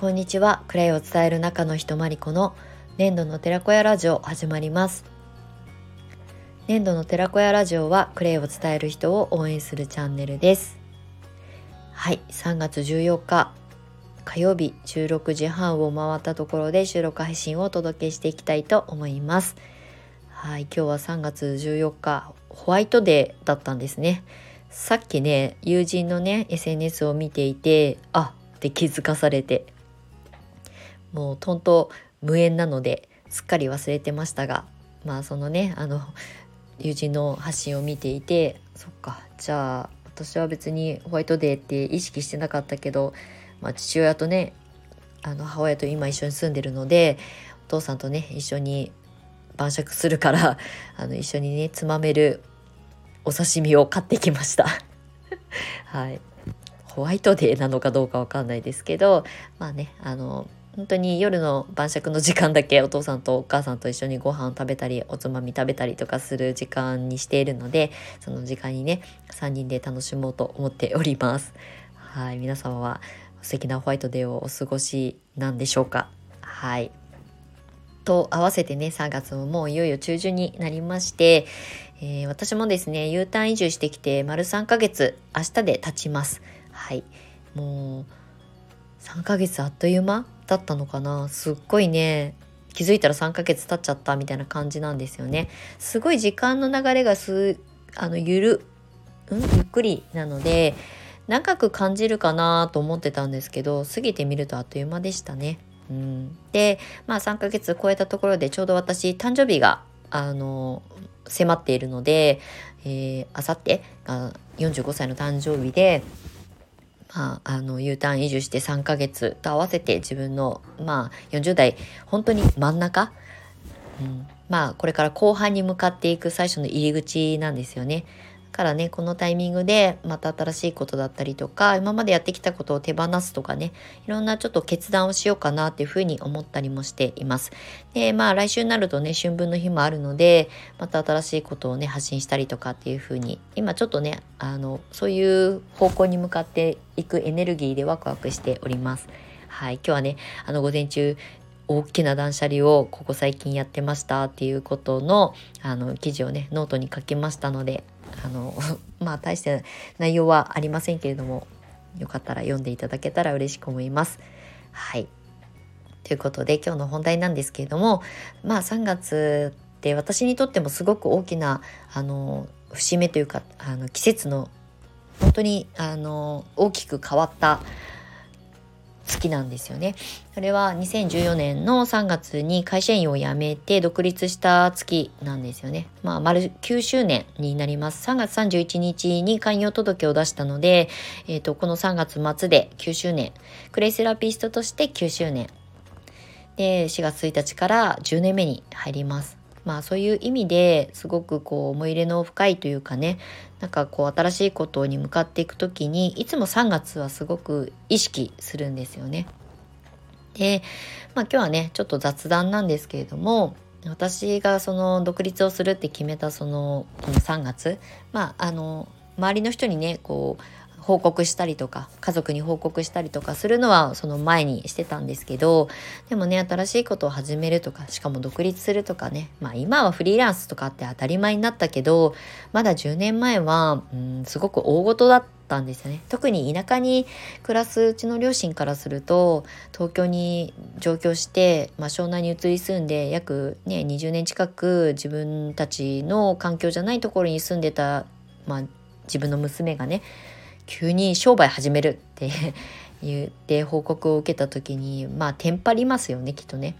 こんにちは。クレイを伝える中の人まりこの粘土の寺子屋ラジオ始まります。粘土の寺子屋ラジオはクレイを伝える人を応援するチャンネルです。はい。3月14日火曜日16時半を回ったところで収録配信をお届けしていきたいと思います。はい。今日は3月14日ホワイトデーだったんですね。さっきね友人のね SNS を見ていてあって気づかされて。もうとんと無縁なのですっかり忘れてましたがまあそのねあの友人の発信を見ていてそっかじゃあ私は別にホワイトデーって意識してなかったけど、まあ、父親とねあの母親と今一緒に住んでるのでお父さんとね一緒に晩酌するから あの一緒にねつまめるお刺身を買ってきました。はい。ホワイトデーなのかどうかわかんないですけどまあねあの本当に夜の晩酌の時間だけお父さんとお母さんと一緒にご飯を食べたりおつまみ食べたりとかする時間にしているのでその時間にね3人で楽しもうと思っております。はい皆様は素敵なホワイトデーをお過ごしなんでしょうか？はい。と合わせてね3月ももういよいよ中旬になりまして、えー、私もですね U ターン移住してきて丸3ヶ月明日で経ちます。はい。もう3ヶ月あっという間だったのかな？すっごいね。気づいたら3ヶ月経っちゃったみたいな感じなんですよね。すごい時間の流れがすあのゆる、うん、ゆっくりなので長く感じるかなと思ってたんですけど過ぎてみるとあっという間でしたね。うん、でまあ3ヶ月超えたところでちょうど私誕生日があの迫っているので、あさってが45歳の誕生日でまあ、あの U ターン移住して3ヶ月と合わせて自分の、まあ、40代本当に真ん中、うん、まあこれから後半に向かっていく最初の入り口なんですよね。からねこのタイミングでまた新しいことだったりとか今までやってきたことを手放すとかねいろんなちょっと決断をしようかなっていうふうに思ったりもしています。でまあ来週になるとね春分の日もあるのでまた新しいことをね発信したりとかっていうふうに今ちょっとねあのそういう方向に向かっていくエネルギーでワクワクしております。はい、今日はねあの午前中大きな断捨離をここ最近やってましたっていうことのあの記事をねノートに書きましたのであの まあ大して内容はありませんけれどもよかったら読んでいただけたら嬉しく思います。はいということで今日の本題なんですけれどもまあ3月って私にとってもすごく大きなあの節目というかあの季節の本当にあの大きく変わった月なんですよね。それは2014年の3月に会社員を辞めて独立した月なんですよね。まあ、丸9周年になります。3月31日に開業届を出したので、えっ、ー、と、この3月末で9周年。クレイセラピストとして9周年。で、4月1日から10年目に入ります。まあそういう意味ですごくこう思い入れの深いというかねなんかこう新しいことに向かっていく時にいつも3月はすごく意識するんですよね。で、まあ、今日はねちょっと雑談なんですけれども私がその独立をするって決めたそのこの3月まああの周りの人にねこう報告したりとか家族に報告したりとかするのはその前にしてたんですけどでもね新しいことを始めるとかしかも独立するとかねまあ今はフリーランスとかって当たり前になったけどまだ10年前はうんすごく大事だったんですよね。特に田舎に暮らすうちの両親からすると東京に上京して、まあ、湘南に移り住んで約ね20年近く自分たちの環境じゃないところに住んでた、まあ、自分の娘がね急に商売始めるって 言って報告を受けた時にまあテンパりますよねきっとね。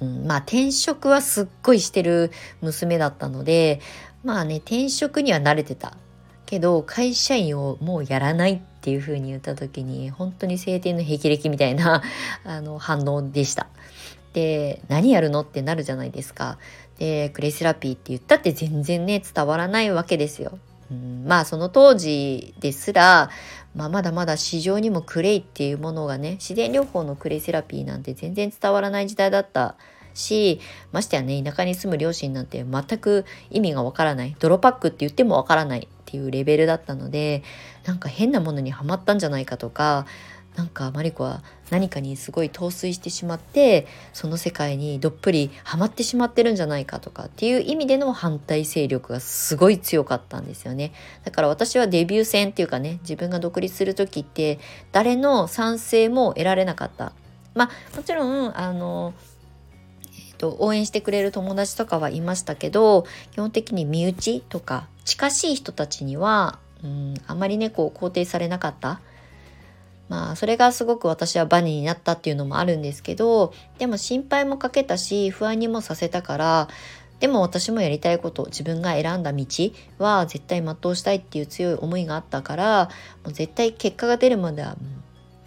うん、まあ転職はすっごいしてる娘だったのでまあね転職には慣れてたけど会社員をもうやらないっていう風に言った時に本当に晴天の霹靂みたいな あの反応でした。で何やるのってなるじゃないですか。でクレイセラピーって言ったって全然ね伝わらないわけですよ。うん、まあその当時ですら、まあ、まだまだ市場にもクレイっていうものがね自然療法のクレイセラピーなんて全然伝わらない時代だったしましてやね田舎に住む両親なんて全く意味がわからない。泥パックって言ってもわからないっていうレベルだったのでなんか変なものにはまったんじゃないかとかなんかマリコは何かにすごい陶酔してしまってその世界にどっぷりハマってしまってるんじゃないかとかっていう意味での反対勢力がすごい強かったんですよね。だから私はデビュー戦っていうかね自分が独立する時って誰の賛成も得られなかった。まあもちろんあのと応援してくれる友達とかはいましたけど基本的に身内とか近しい人たちにはうんあまりねこう肯定されなかった。まあそれがすごく私はバネになったっていうのもあるんですけどでも心配もかけたし不安にもさせたからでも私もやりたいこと自分が選んだ道は絶対全うしたいっていう強い思いがあったからもう絶対結果が出るまでは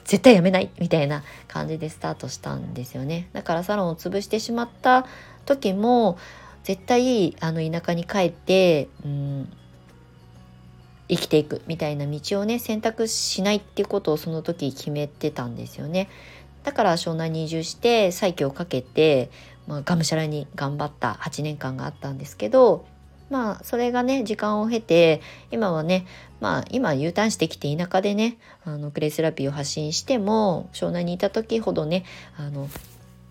絶対やめないみたいな感じでスタートしたんですよね。だからサロンを潰してしまった時も絶対あの田舎に帰って、うん、生きていくみたいな道をね選択しないってことをその時決めてたんですよね。だから湘南に移住して再起をかけて、まあ、がむしゃらに頑張った8年間があったんですけどまあそれがね時間を経て今はねまあ今 U ターンしてきて田舎でねあのクレイセラピーを発信しても湘南にいた時ほどねあの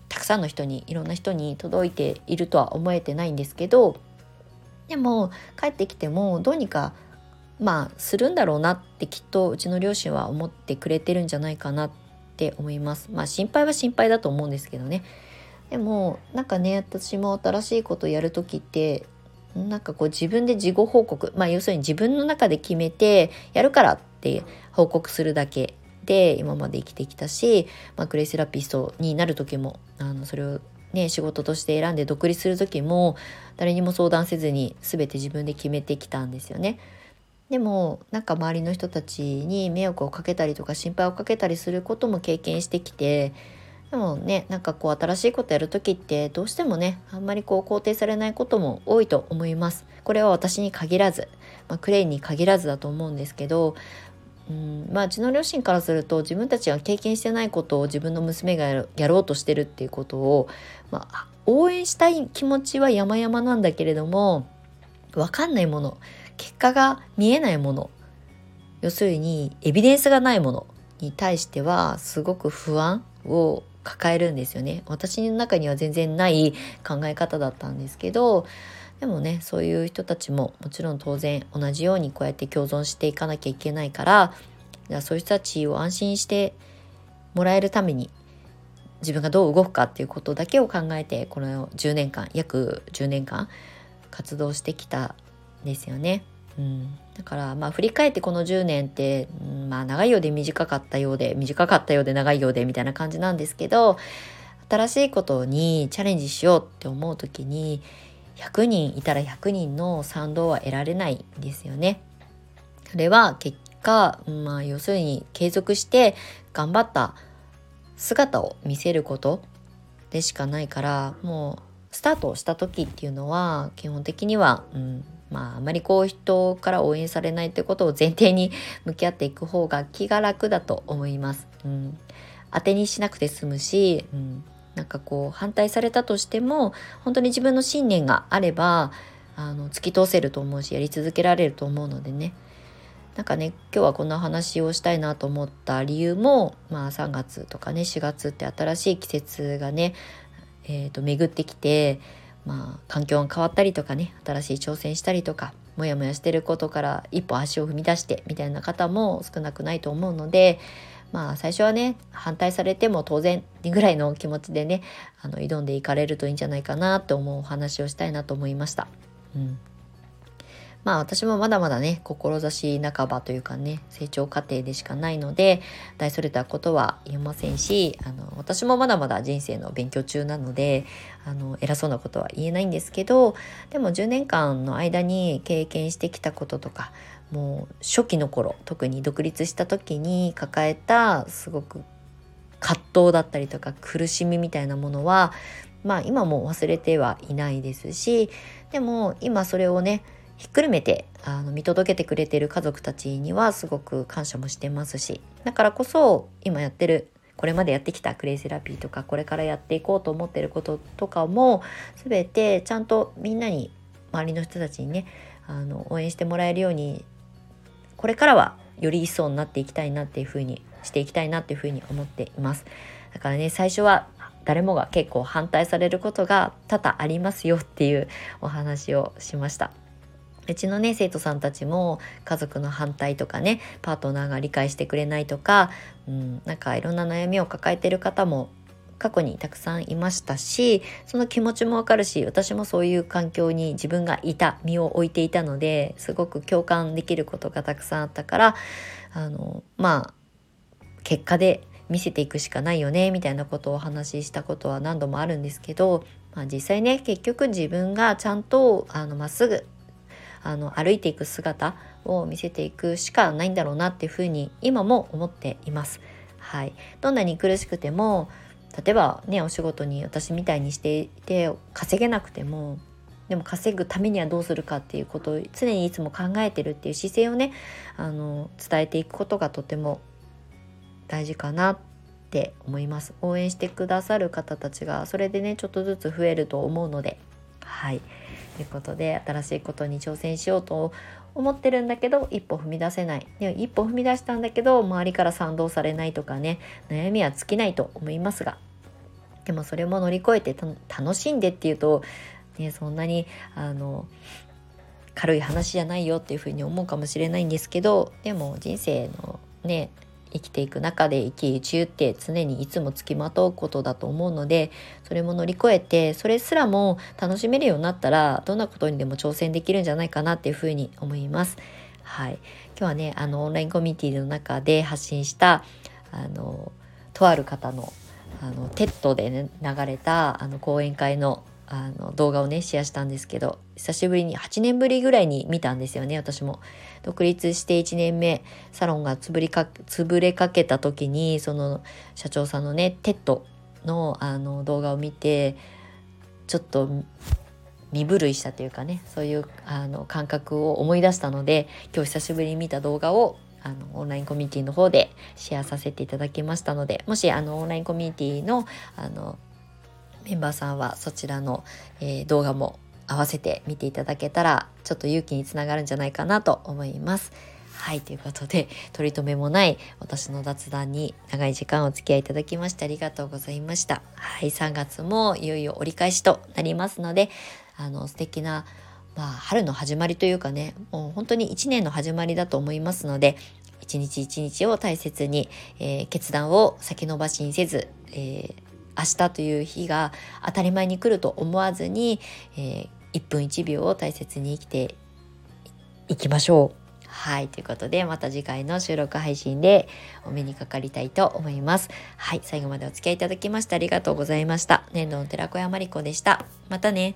たくさんの人にいろんな人に届いているとは思えてないんですけどでも帰ってきてもどうにかまあするんだろうなってきっとうちの両親は思ってくれてるんじゃないかなって思います。まあ心配は心配だと思うんですけどね。でもなんかね私も新しいことやる時ってなんかこう自分で事後報告まあ要するに自分の中で決めてやるからって報告するだけで今まで生きてきたし、まあ、クレイセラピストになる時もあのそれをね仕事として選んで独立する時も誰にも相談せずに全て自分で決めてきたんですよね。でもなんか周りの人たちに迷惑をかけたりとか心配をかけたりすることも経験してきてでもねなんかこう新しいことやる時ってどうしてもねあんまりこう肯定されないことも多いと思います。これは私に限らず、まあ、クレイに限らずだと思うんですけどうんまあうちの両親からすると自分たちが経験してないことを自分の娘がやろうとしてるっていうことを、まあ、応援したい気持ちは山々なんだけれども分かんないもの結果が見えないもの要するにエビデンスがないものに対してはすごく不安を抱えるんですよね。私の中には全然ない考え方だったんですけどでもねそういう人たちももちろん当然同じようにこうやって共存していかなきゃいけないからそういう人たちを安心してもらえるために自分がどう動くかっていうことだけを考えてこの10年間約10年間活動してきたんですよね。うん、だからまあ振り返ってこの10年って、うん、まあ長いようで短かったようで短かったようで長いようでみたいな感じなんですけど新しいことにチャレンジしようって思う時に100人いたら100人の賛同は得られないんですよね。それは結果、まあ、要するに継続して頑張った姿を見せることでしかないからもうスタートした時っていうのは基本的には、うん、まあ、あまりこう人から応援されないってことを前提に向き合っていく方が気が楽だと思います。うん、当てにしなくて済むし、うん、なんかこう反対されたとしても本当に自分の信念があればあの突き通せると思うしやり続けられると思うのでね。なんかね今日はこんな話をしたいなと思った理由も、まあ、3月とかね4月って新しい季節がね、えー、と巡ってきてまあ、環境が変わったりとかね新しい挑戦したりとかモヤモヤしてることから一歩足を踏み出してみたいな方も少なくないと思うのでまあ最初はね反対されても当然ぐらいの気持ちでねあの挑んでいかれるといいんじゃないかなと思うお話をしたいなと思いました。うんまあ私もまだまだね志半ばというかね成長過程でしかないので大それたことは言えませんしあの私もまだまだ人生の勉強中なのであの偉そうなことは言えないんですけどでも10年間の間に経験してきたこととかもう初期の頃特に独立した時に抱えたすごく葛藤だったりとか苦しみみたいなものはまあ今も忘れてはいないですしでも今それをねひっくるめてあの見届けてくれてる家族たちにはすごく感謝もしてますしだからこそ今やってるこれまでやってきたクレイセラピーとかこれからやっていこうと思ってることとかも全てちゃんとみんなに周りの人たちにねあの応援してもらえるようにこれからはより一層になっていきたいなっていうふうにしていきたいなっていうふうに思っています。だからね最初は誰もが結構反対されることが多々ありますよっていうお話をしました。うちのね生徒さんたちも家族の反対とかねパートナーが理解してくれないとか、うん、なんかいろんな悩みを抱えてる方も過去にたくさんいましたしその気持ちもわかるし私もそういう環境に自分がいた身を置いていたのですごく共感できることがたくさんあったからあのまあ結果で見せていくしかないよねみたいなことをお話ししたことは何度もあるんですけど、まあ、実際ね結局自分がちゃんとまっすぐあの歩いていく姿を見せていくしかないんだろうなっていうふうに今も思っています。はい、どんなに苦しくても例えばねお仕事に私みたいにしていて稼げなくてもでも稼ぐためにはどうするかっていうことを常にいつも考えてるっていう姿勢をねあの伝えていくことがとても大事かなって思います。応援してくださる方たちがそれでねちょっとずつ増えると思うので。はい。いうことで新しいことに挑戦しようと思ってるんだけど一歩踏み出せない。で一歩踏み出したんだけど周りから賛同されないとかね悩みは尽きないと思いますが。でもそれも乗り越えて楽しんでっていうと、ね、そんなにあの軽い話じゃないよっていうふうに思うかもしれないんですけどでも人生のね生きていく中で一喜一憂って常にいつもつきまとうことだと思うのでそれも乗り越えてそれすらも楽しめるようになったらどんなことにでも挑戦できるんじゃないかなっていうふうに思います。はい、今日はねあのオンラインコミュニティの中で発信したあのとある方のあの TED で、ね、流れたあの講演会のあの動画をねシェアしたんですけど久しぶりに8年ぶりぐらいに見たんですよね私も。独立して1年目サロンが潰りか潰れかけた時にその社長さんのね TED のあの動画を見てちょっと身震いしたというかねそういうあの感覚を思い出したので今日久しぶりに見た動画をあのオンラインコミュニティの方でシェアさせていただきましたのでもしあのオンラインコミュニティのあのメンバーさんはそちらの、えー、動画も合わせて見ていただけたらちょっと勇気につながるんじゃないかなと思います。はい、ということで、取り留めもない私の雑談に長い時間お付き合いいただきましてありがとうございました。はい、3月もいよいよ折り返しとなりますので、あの、素敵な、まあ、春の始まりというかね、もう本当に1年の始まりだと思いますので、一日一日を大切に、えー、決断を先延ばしにせず、えー、明日という日が当たり前に来ると思わずに、えー、1分1秒を大切に生きていきましょう。はい。ということで、また次回の収録配信でお目にかかりたいと思います。はい。最後までお付き合いいただきましてありがとうございました。年度の寺子屋まりこでした。またね。